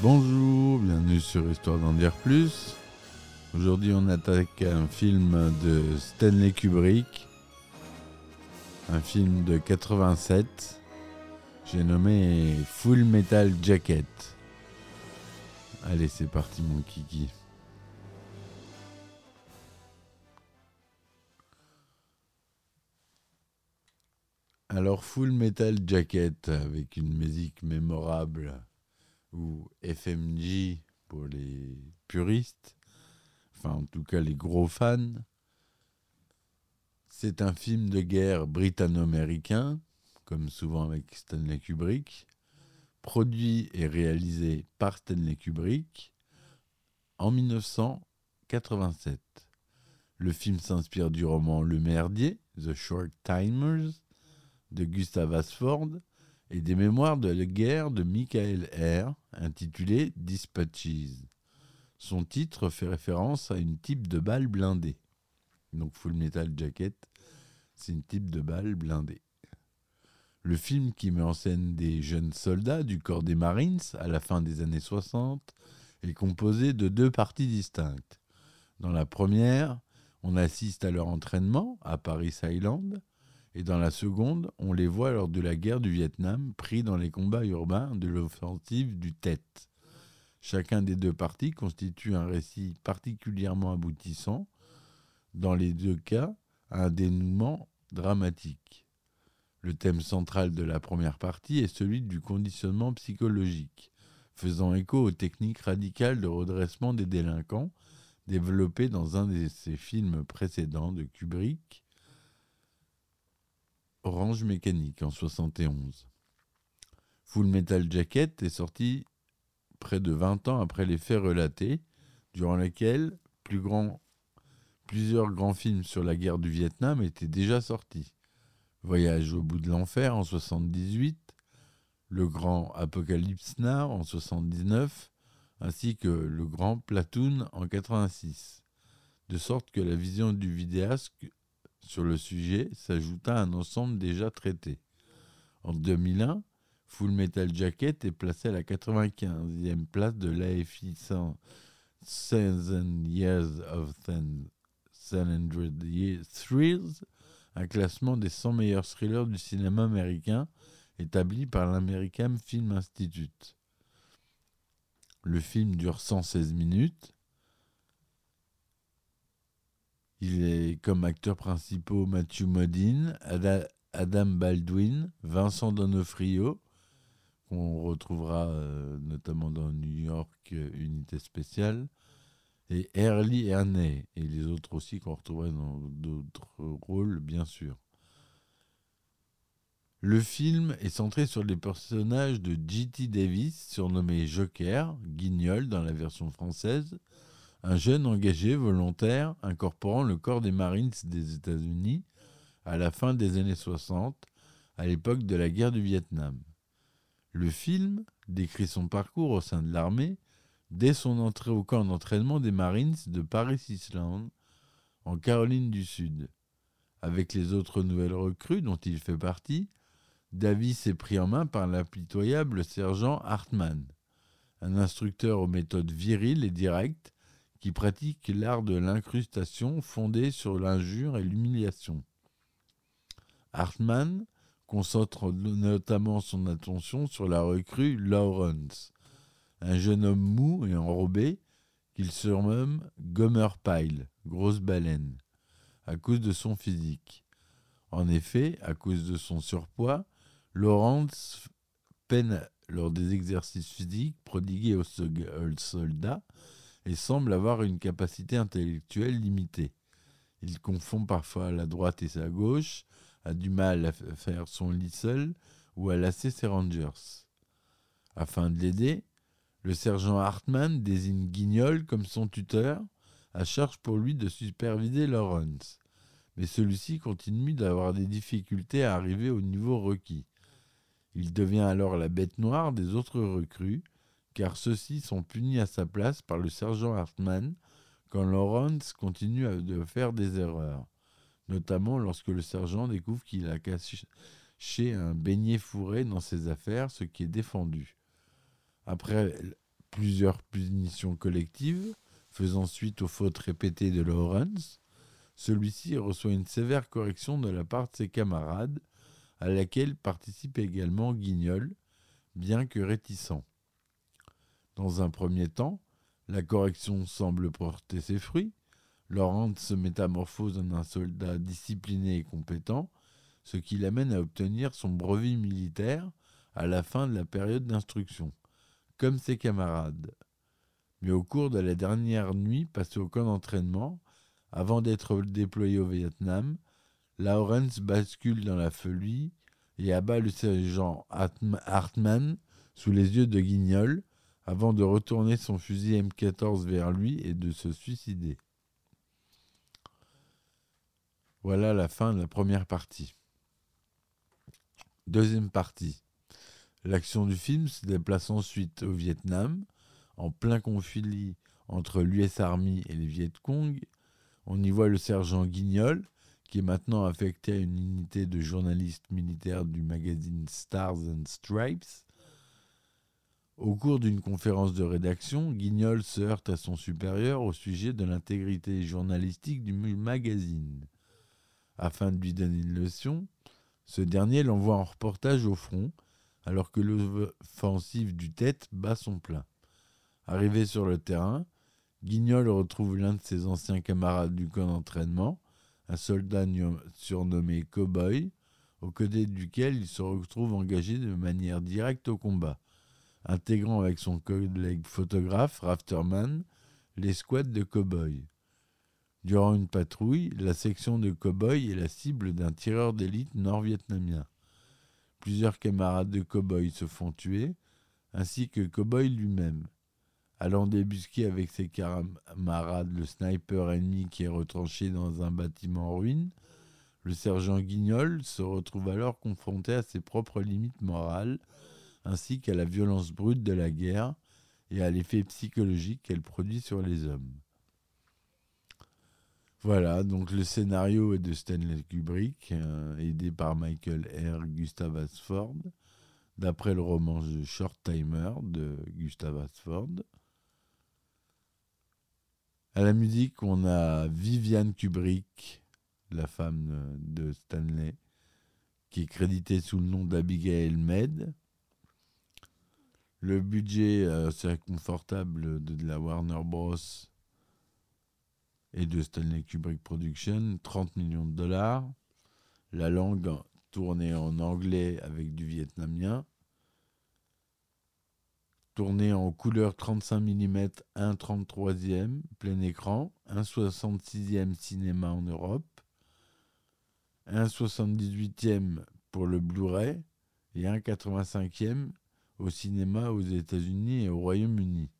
Bonjour, bienvenue sur Histoire d'en dire plus. Aujourd'hui, on attaque un film de Stanley Kubrick, un film de 87. J'ai nommé Full Metal Jacket. Allez, c'est parti, mon kiki. Alors, Full Metal Jacket avec une musique mémorable ou FMJ pour les puristes, enfin en tout cas les gros fans. C'est un film de guerre britanno-américain, comme souvent avec Stanley Kubrick, produit et réalisé par Stanley Kubrick en 1987. Le film s'inspire du roman Le Merdier, The Short Timers, de Gustav Asford, et des mémoires de la guerre de Michael R., intitulé Dispatches. Son titre fait référence à une type de balle blindée. Donc Full Metal Jacket, c'est une type de balle blindée. Le film qui met en scène des jeunes soldats du corps des Marines à la fin des années 60 est composé de deux parties distinctes. Dans la première, on assiste à leur entraînement à Paris Island, et dans la seconde, on les voit lors de la guerre du Vietnam, pris dans les combats urbains de l'offensive du Tet. Chacun des deux parties constitue un récit particulièrement aboutissant, dans les deux cas, un dénouement dramatique. Le thème central de la première partie est celui du conditionnement psychologique, faisant écho aux techniques radicales de redressement des délinquants développées dans un de ses films précédents de Kubrick, Orange Mécanique en 71. Full Metal Jacket est sorti près de 20 ans après les faits relatés, durant lesquels plus plusieurs grands films sur la guerre du Vietnam étaient déjà sortis. Voyage au bout de l'enfer en 78, Le Grand Apocalypse Now en 79, ainsi que Le Grand Platoon en 86. De sorte que la vision du vidéaste sur le sujet s'ajouta un ensemble déjà traité. En 2001, Full Metal Jacket est placé à la 95e place de l'AFI 100 Years of 100 Thrills, un classement des 100 meilleurs thrillers du cinéma américain établi par l'American Film Institute. Le film dure 116 minutes Il est comme acteurs principaux Matthew Modine, Adam Baldwin, Vincent Donofrio, qu'on retrouvera euh, notamment dans New York euh, Unité Spéciale, et Early Erney, et les autres aussi qu'on retrouvera dans d'autres rôles, bien sûr. Le film est centré sur les personnages de G.T. Davis, surnommé Joker, Guignol dans la version française, un jeune engagé volontaire incorporant le corps des Marines des États-Unis à la fin des années 60, à l'époque de la guerre du Vietnam. Le film décrit son parcours au sein de l'armée dès son entrée au camp d'entraînement des Marines de Paris Island, en Caroline du Sud. Avec les autres nouvelles recrues dont il fait partie, Davis est pris en main par l'impitoyable sergent Hartmann, un instructeur aux méthodes viriles et directes qui pratique l'art de l'incrustation fondé sur l'injure et l'humiliation. Hartmann concentre notamment son attention sur la recrue Lawrence, un jeune homme mou et enrobé qu'il surnomme Gomer Pyle, grosse baleine, à cause de son physique. En effet, à cause de son surpoids, Lawrence peine, lors des exercices physiques prodigués aux soldats et semble avoir une capacité intellectuelle limitée. Il confond parfois la droite et sa gauche, a du mal à faire son lit seul ou à lasser ses rangers. Afin de l'aider, le sergent Hartmann désigne Guignol comme son tuteur, à charge pour lui de superviser Lawrence. Mais celui-ci continue d'avoir des difficultés à arriver au niveau requis. Il devient alors la bête noire des autres recrues, car ceux-ci sont punis à sa place par le sergent Hartmann quand Lawrence continue de faire des erreurs, notamment lorsque le sergent découvre qu'il a caché un beignet fourré dans ses affaires, ce qui est défendu. Après plusieurs punitions collectives, faisant suite aux fautes répétées de Lawrence, celui-ci reçoit une sévère correction de la part de ses camarades, à laquelle participe également Guignol, bien que réticent. Dans un premier temps, la correction semble porter ses fruits. Laurent se métamorphose en un soldat discipliné et compétent, ce qui l'amène à obtenir son brevet militaire à la fin de la période d'instruction, comme ses camarades. Mais au cours de la dernière nuit passée au camp d'entraînement, avant d'être déployé au Vietnam, Lawrence bascule dans la folie et abat le sergent Hartmann sous les yeux de Guignol, avant de retourner son fusil M14 vers lui et de se suicider. Voilà la fin de la première partie. Deuxième partie. L'action du film se déplace ensuite au Vietnam, en plein conflit entre l'US Army et les Viet Cong. On y voit le sergent Guignol, qui est maintenant affecté à une unité de journalistes militaires du magazine Stars and Stripes, au cours d'une conférence de rédaction, Guignol se heurte à son supérieur au sujet de l'intégrité journalistique du magazine. Afin de lui donner une leçon, ce dernier l'envoie en reportage au front, alors que l'offensive du tête bat son plein. Arrivé sur le terrain, Guignol retrouve l'un de ses anciens camarades du camp d'entraînement, un soldat surnommé Cowboy, au côté duquel il se retrouve engagé de manière directe au combat intégrant avec son collègue photographe Rafterman l'escouade de cow-boys. Durant une patrouille, la section de cow-boys est la cible d'un tireur d'élite nord-vietnamien. Plusieurs camarades de cow-boys se font tuer, ainsi que cow-boy lui-même. Allant débusquer avec ses camarades le sniper ennemi qui est retranché dans un bâtiment en ruine, le sergent Guignol se retrouve alors confronté à ses propres limites morales ainsi qu'à la violence brute de la guerre et à l'effet psychologique qu'elle produit sur les hommes. Voilà, donc le scénario est de Stanley Kubrick, euh, aidé par Michael R. Gustav Asford, d'après le roman The Short Timer de Gustav Asford. À la musique, on a Viviane Kubrick, la femme de Stanley, qui est créditée sous le nom d'Abigail Med. Le budget assez confortable de, la Warner Bros. et de Stanley Kubrick Production, 30 millions de dollars. La langue tournée en anglais avec du vietnamien. Tournée en couleur 35 mm, 1,33e, plein écran, 1,66e cinéma en Europe, 1,78e pour le Blu-ray et 1,85e au cinéma aux États-Unis et au Royaume-Uni.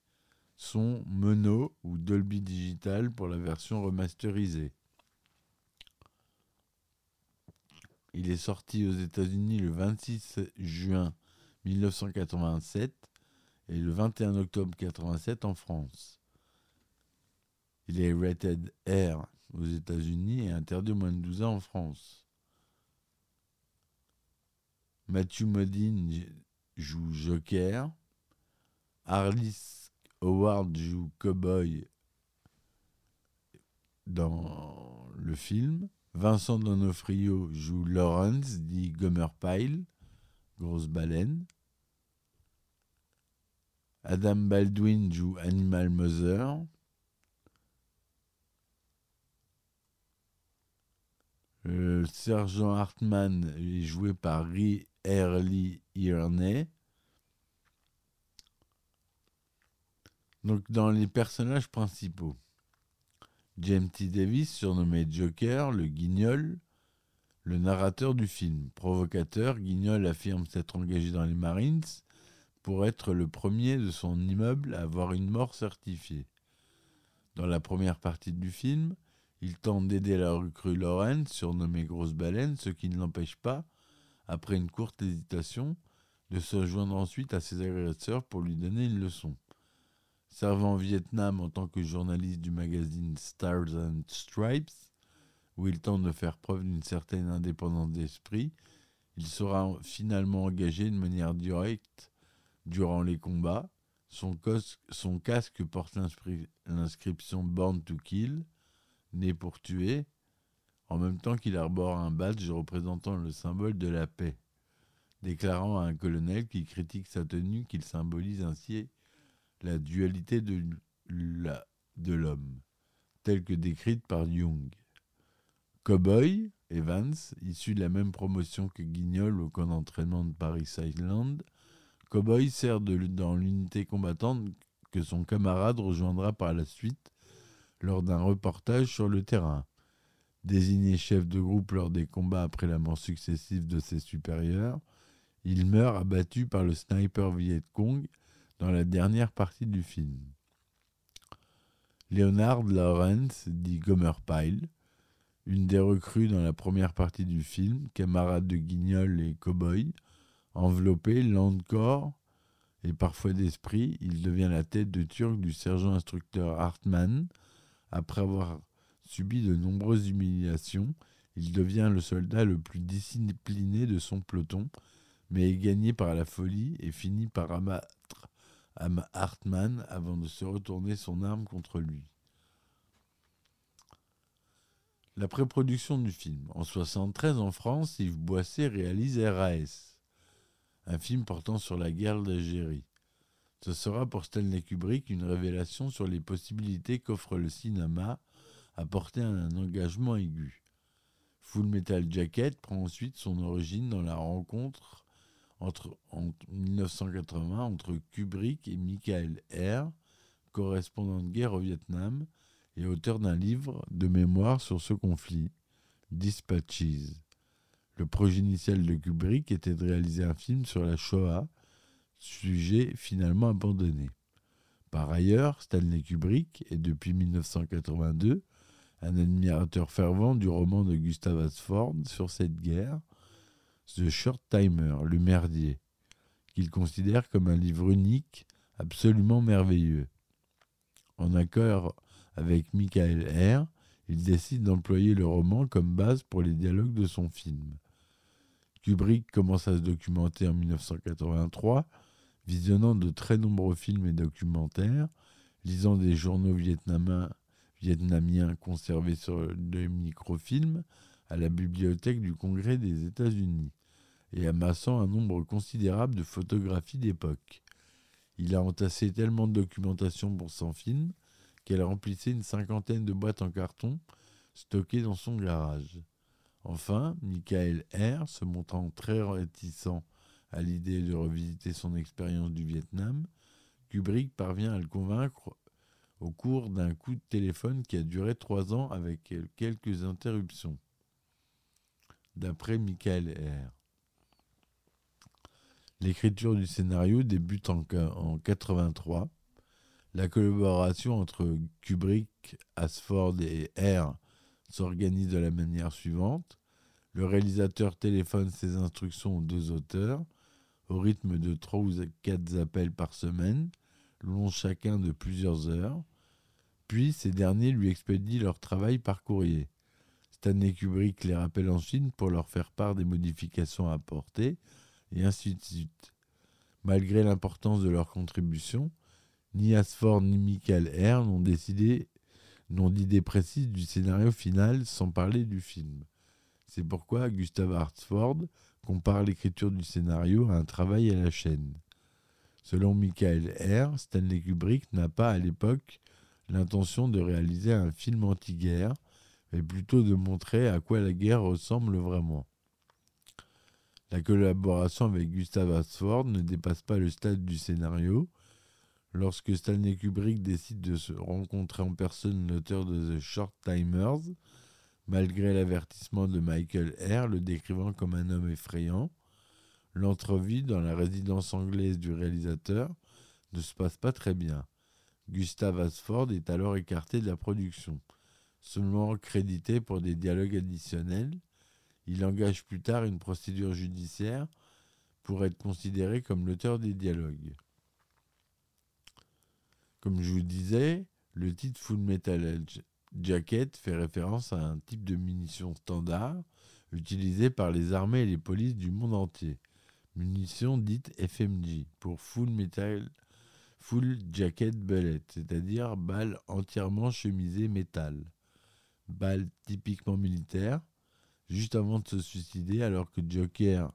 Son Mono ou Dolby Digital pour la version remasterisée. Il est sorti aux États-Unis le 26 juin 1987 et le 21 octobre 1987 en France. Il est rated R aux États-Unis et interdit aux moins de 12 ans en France. Matthew Modine joue Joker. Harlis Howard joue Cowboy dans le film. Vincent Donofrio joue Lawrence, dit Gomer Pyle, grosse baleine. Adam Baldwin joue Animal Mother. Le sergent Hartman est joué par. Lee Earney. Donc, dans les personnages principaux, James T. Davis, surnommé Joker, le guignol, le narrateur du film. Provocateur, Guignol affirme s'être engagé dans les Marines pour être le premier de son immeuble à avoir une mort certifiée. Dans la première partie du film, il tente d'aider la recrue Lorraine, surnommée Grosse Baleine, ce qui ne l'empêche pas, après une courte hésitation, de se joindre ensuite à ses agresseurs pour lui donner une leçon. Servant au Vietnam en tant que journaliste du magazine Stars and Stripes, où il tente de faire preuve d'une certaine indépendance d'esprit, il sera finalement engagé de manière directe durant les combats. Son, son casque porte l'inscription Born to Kill, né pour tuer, en même temps qu'il arbore un badge représentant le symbole de la paix, déclarant à un colonel qui critique sa tenue qu'il symbolise ainsi la dualité de l'homme, telle que décrite par Jung. Cowboy, Evans, issu de la même promotion que Guignol au camp d'entraînement de Paris Island, Cowboy sert dans l'unité combattante que son camarade rejoindra par la suite lors d'un reportage sur le terrain. Désigné chef de groupe lors des combats après la mort successive de ses supérieurs, il meurt abattu par le sniper Viet Cong dans la dernière partie du film. Leonard Lawrence, dit Gomer Pyle, une des recrues dans la première partie du film, camarade de Guignol et Cowboy, enveloppé, lent corps et parfois d'esprit, il devient la tête de turc du sergent instructeur Hartmann. Après avoir subi de nombreuses humiliations, il devient le soldat le plus discipliné de son peloton, mais est gagné par la folie et finit par abattre Hartmann avant de se retourner son arme contre lui. La pré-production du film. En 1973, en France, Yves Boisset réalise RAS, un film portant sur la guerre d'Algérie. Ce sera pour Stanley Kubrick une révélation sur les possibilités qu'offre le cinéma à porter un engagement aigu. Full Metal Jacket prend ensuite son origine dans la rencontre entre, en 1980 entre Kubrick et Michael R., correspondant de guerre au Vietnam, et auteur d'un livre de mémoire sur ce conflit, Dispatches. Le projet initial de Kubrick était de réaliser un film sur la Shoah, sujet finalement abandonné. Par ailleurs, Stanley Kubrick est depuis 1982 un admirateur fervent du roman de Gustav Asford sur cette guerre, The Short Timer, le merdier, qu'il considère comme un livre unique, absolument merveilleux. En accord avec Michael R., il décide d'employer le roman comme base pour les dialogues de son film. Kubrick commence à se documenter en 1983, visionnant de très nombreux films et documentaires, lisant des journaux vietnamiens, conservés sur des microfilms à la bibliothèque du Congrès des États-Unis et amassant un nombre considérable de photographies d'époque. Il a entassé tellement de documentation pour son film qu'elle remplissait une cinquantaine de boîtes en carton stockées dans son garage. Enfin, Michael R., se montrant très réticent à l'idée de revisiter son expérience du Vietnam, Kubrick parvient à le convaincre au cours d'un coup de téléphone qui a duré trois ans avec quelques interruptions. D'après Michael R. L'écriture du scénario débute en, en 83 la collaboration entre Kubrick, Asford et R s'organise de la manière suivante. Le réalisateur téléphone ses instructions aux deux auteurs au rythme de trois ou quatre appels par semaine, long chacun de plusieurs heures. Puis ces derniers lui expédient leur travail par courrier. Stanley Kubrick les rappelle ensuite pour leur faire part des modifications à apporter, et ainsi de suite. Malgré l'importance de leur contribution, ni Asford ni Michael R n'ont décidé n'ont d'idée précise du scénario final sans parler du film. C'est pourquoi Gustav Hartsford compare l'écriture du scénario à un travail à la chaîne. Selon Michael R., Stanley Kubrick n'a pas à l'époque l'intention de réaliser un film anti-guerre, mais plutôt de montrer à quoi la guerre ressemble vraiment. La collaboration avec Gustav Hartsford ne dépasse pas le stade du scénario, Lorsque Stanley Kubrick décide de se rencontrer en personne l'auteur de The Short Timers, malgré l'avertissement de Michael Eyre le décrivant comme un homme effrayant, l'entrevue dans la résidence anglaise du réalisateur ne se passe pas très bien. Gustav Asford est alors écarté de la production. Seulement crédité pour des dialogues additionnels, il engage plus tard une procédure judiciaire pour être considéré comme l'auteur des dialogues. Comme je vous disais, le titre Full Metal Jacket fait référence à un type de munition standard utilisé par les armées et les polices du monde entier. Munition dite FMG pour Full Metal Full Jacket Bullet, c'est-à-dire balle entièrement chemisée métal. Balle typiquement militaire, juste avant de se suicider alors que Joker,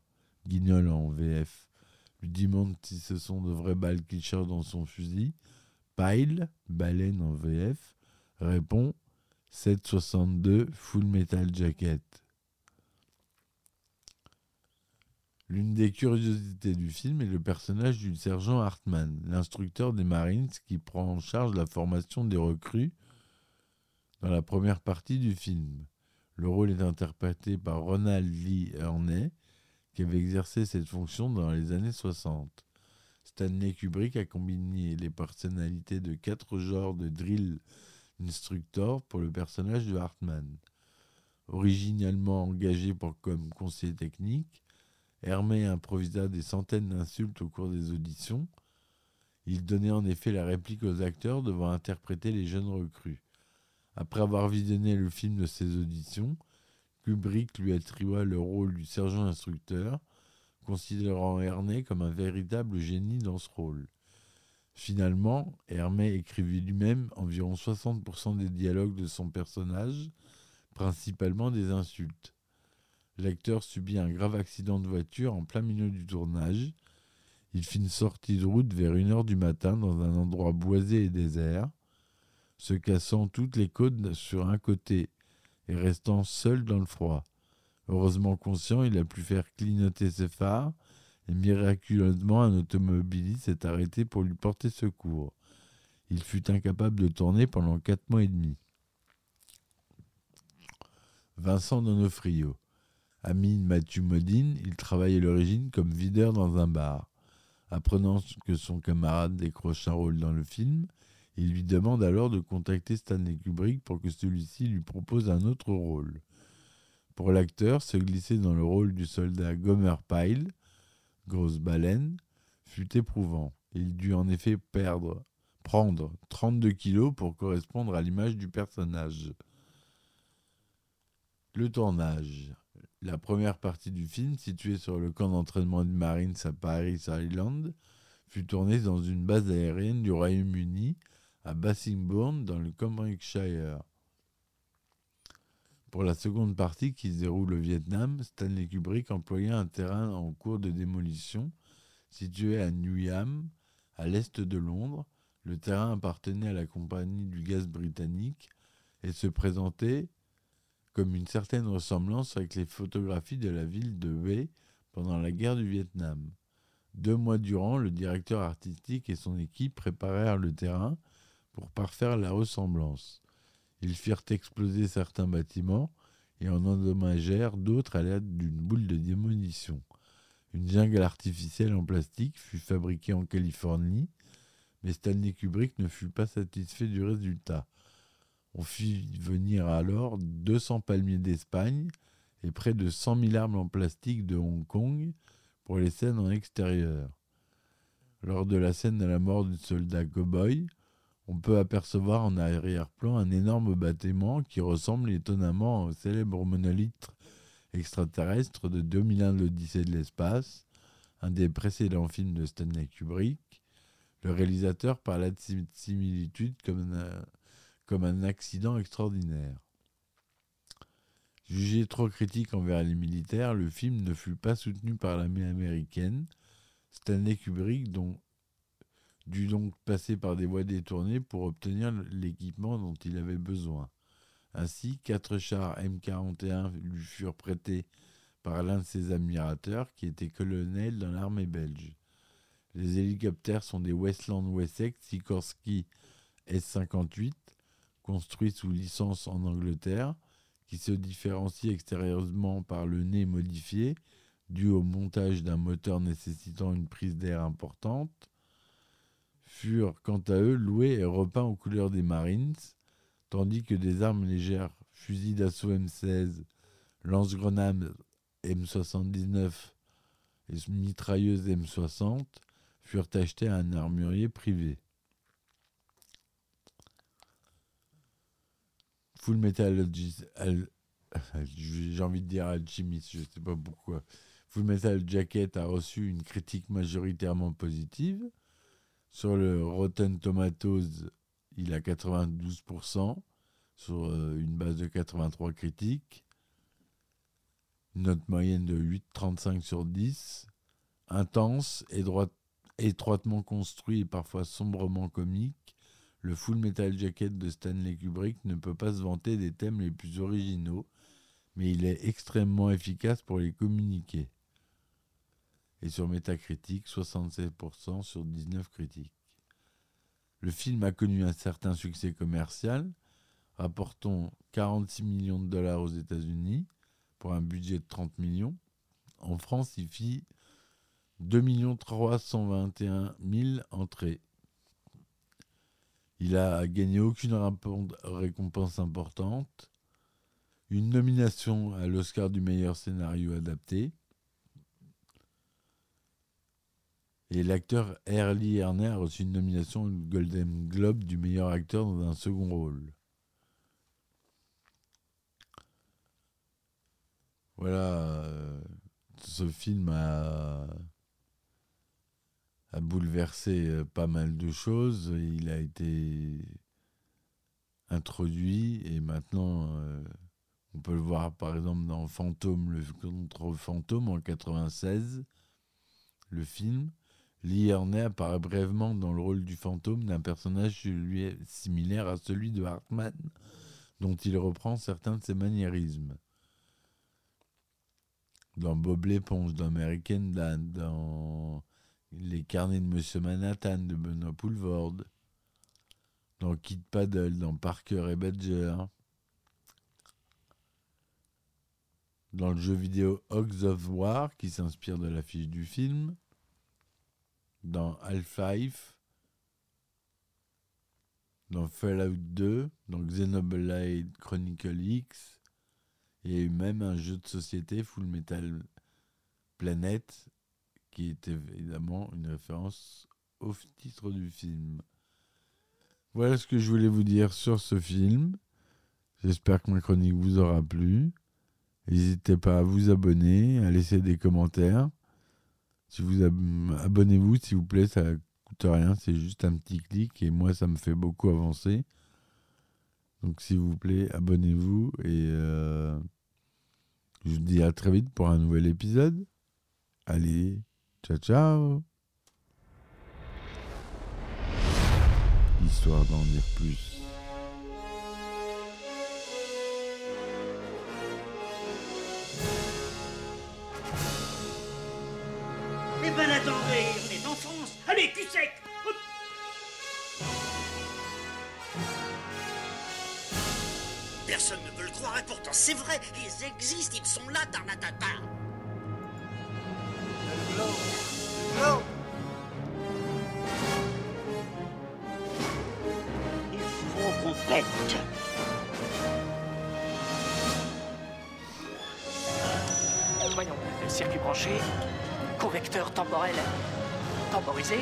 guignol en VF, lui demande si ce sont de vraies balles qu'il cherche dans son fusil. Pile, baleine en VF, répond 762 Full Metal Jacket. L'une des curiosités du film est le personnage du sergent Hartman, l'instructeur des Marines qui prend en charge la formation des recrues dans la première partie du film. Le rôle est interprété par Ronald Lee Ernet, qui avait exercé cette fonction dans les années 60. Stanley Kubrick a combiné les personnalités de quatre genres de drill instructor pour le personnage de Hartman. Originellement engagé comme conseiller technique, Hermé improvisa des centaines d'insultes au cours des auditions. Il donnait en effet la réplique aux acteurs devant interpréter les jeunes recrues. Après avoir visionné le film de ses auditions, Kubrick lui attribua le rôle du sergent instructeur, considérant Hermé comme un véritable génie dans ce rôle. Finalement, Hermé écrivit lui-même environ 60% des dialogues de son personnage, principalement des insultes. L'acteur subit un grave accident de voiture en plein milieu du tournage. Il fit une sortie de route vers 1h du matin dans un endroit boisé et désert, se cassant toutes les côtes sur un côté et restant seul dans le froid. Heureusement conscient, il a pu faire clignoter ses phares et miraculeusement un automobiliste s'est arrêté pour lui porter secours. Il fut incapable de tourner pendant quatre mois et demi. Vincent Donofrio. Ami de Mathieu Modine, il travaille à l'origine comme videur dans un bar. Apprenant que son camarade décroche un rôle dans le film, il lui demande alors de contacter Stanley Kubrick pour que celui-ci lui propose un autre rôle. Pour l'acteur, se glisser dans le rôle du soldat Gomer Pyle, grosse baleine, fut éprouvant. Il dut en effet perdre, prendre 32 kilos pour correspondre à l'image du personnage. Le tournage. La première partie du film, située sur le camp d'entraînement de Marines à Paris Island, fut tournée dans une base aérienne du Royaume-Uni à Bassingbourn dans le Cambridgeshire. Pour la seconde partie qui se déroule au Vietnam, Stanley Kubrick employa un terrain en cours de démolition situé à Newham, à l'est de Londres. Le terrain appartenait à la compagnie du gaz britannique et se présentait comme une certaine ressemblance avec les photographies de la ville de Hue pendant la guerre du Vietnam. Deux mois durant, le directeur artistique et son équipe préparèrent le terrain pour parfaire la ressemblance. Ils firent exploser certains bâtiments et en endommagèrent d'autres à l'aide d'une boule de démolition. Une jungle artificielle en plastique fut fabriquée en Californie, mais Stanley Kubrick ne fut pas satisfait du résultat. On fit venir alors 200 palmiers d'Espagne et près de 100 000 arbres en plastique de Hong Kong pour les scènes en extérieur. Lors de la scène de la mort du soldat cowboy, on peut apercevoir en arrière-plan un énorme bâtiment qui ressemble étonnamment au célèbre monolithe extraterrestre de 2001 l'Odyssée de l'espace, un des précédents films de Stanley Kubrick. Le réalisateur parla de similitude comme comme un accident extraordinaire. Jugé trop critique envers les militaires, le film ne fut pas soutenu par l'armée américaine. Stanley Kubrick, dont dut donc passer par des voies détournées pour obtenir l'équipement dont il avait besoin. Ainsi, quatre chars M41 lui furent prêtés par l'un de ses admirateurs qui était colonel dans l'armée belge. Les hélicoptères sont des Westland Wessex Sikorsky S-58, construits sous licence en Angleterre, qui se différencient extérieurement par le nez modifié, dû au montage d'un moteur nécessitant une prise d'air importante, furent quant à eux loués et repeints aux couleurs des Marines, tandis que des armes légères, fusils d'assaut M16, lance-grenades M79 et mitrailleuses M60 furent achetés à un armurier privé. Full Metal j'ai envie de dire Alchemist, je sais pas pourquoi. Full Metal Jacket a reçu une critique majoritairement positive. Sur le Rotten Tomatoes, il a 92% sur euh, une base de 83 critiques. Une note moyenne de 8,35 sur 10. Intense, étroitement construit et parfois sombrement comique, le Full Metal Jacket de Stanley Kubrick ne peut pas se vanter des thèmes les plus originaux, mais il est extrêmement efficace pour les communiquer. Et sur Metacritic, 67% sur 19 critiques. Le film a connu un certain succès commercial, rapportant 46 millions de dollars aux États-Unis pour un budget de 30 millions. En France, il fit 2 321 000 entrées. Il a gagné aucune récompense importante, une nomination à l'Oscar du meilleur scénario adapté, et l'acteur Early Erner a reçu une nomination au Golden Globe du meilleur acteur dans un second rôle. Voilà, euh, ce film a, bouleversé euh, pas mal de choses. Il a été introduit et maintenant euh, on peut le voir par exemple dans Fantôme, le contre Fantôme en 96, le film. Lee Ernet apparaît brièvement dans le rôle du fantôme d'un personnage similaire à celui de Hartman, dont il reprend certains de ses maniérismes. Dans Bob l'éponge, dans American dans Les carnets de Monsieur Manhattan de Benoît Poulvord, dans Kid Paddle, dans Parker et Badger, dans le jeu vidéo Hogs of War qui s'inspire de l'affiche du film, dans Half-Life, dans Fallout 2, dans Xenoblade Chronicle X, et même un jeu de société Full Metal Planet qui était évidemment une référence au titre du film. Voilà ce que je voulais vous dire sur ce film. J'espère que ma chronique vous aura plu. N'hésitez pas à vous abonner, à laisser des commentaires. Si vous ab- abonnez-vous, s'il vous plaît, ça coûte rien, c'est juste un petit clic et moi ça me fait beaucoup avancer. Donc s'il vous plaît, abonnez-vous et euh, je vous dis à très vite pour un nouvel épisode. Allez, ciao ciao. Histoire d'en dire plus. Ben attendez, on est en France. Allez, cul sec. Personne ne veut le croire et pourtant c'est vrai, ils existent, ils sont là, Tarnatata. Il faut qu'on. Voyons, circuit branché, convecteur temporel temporisé,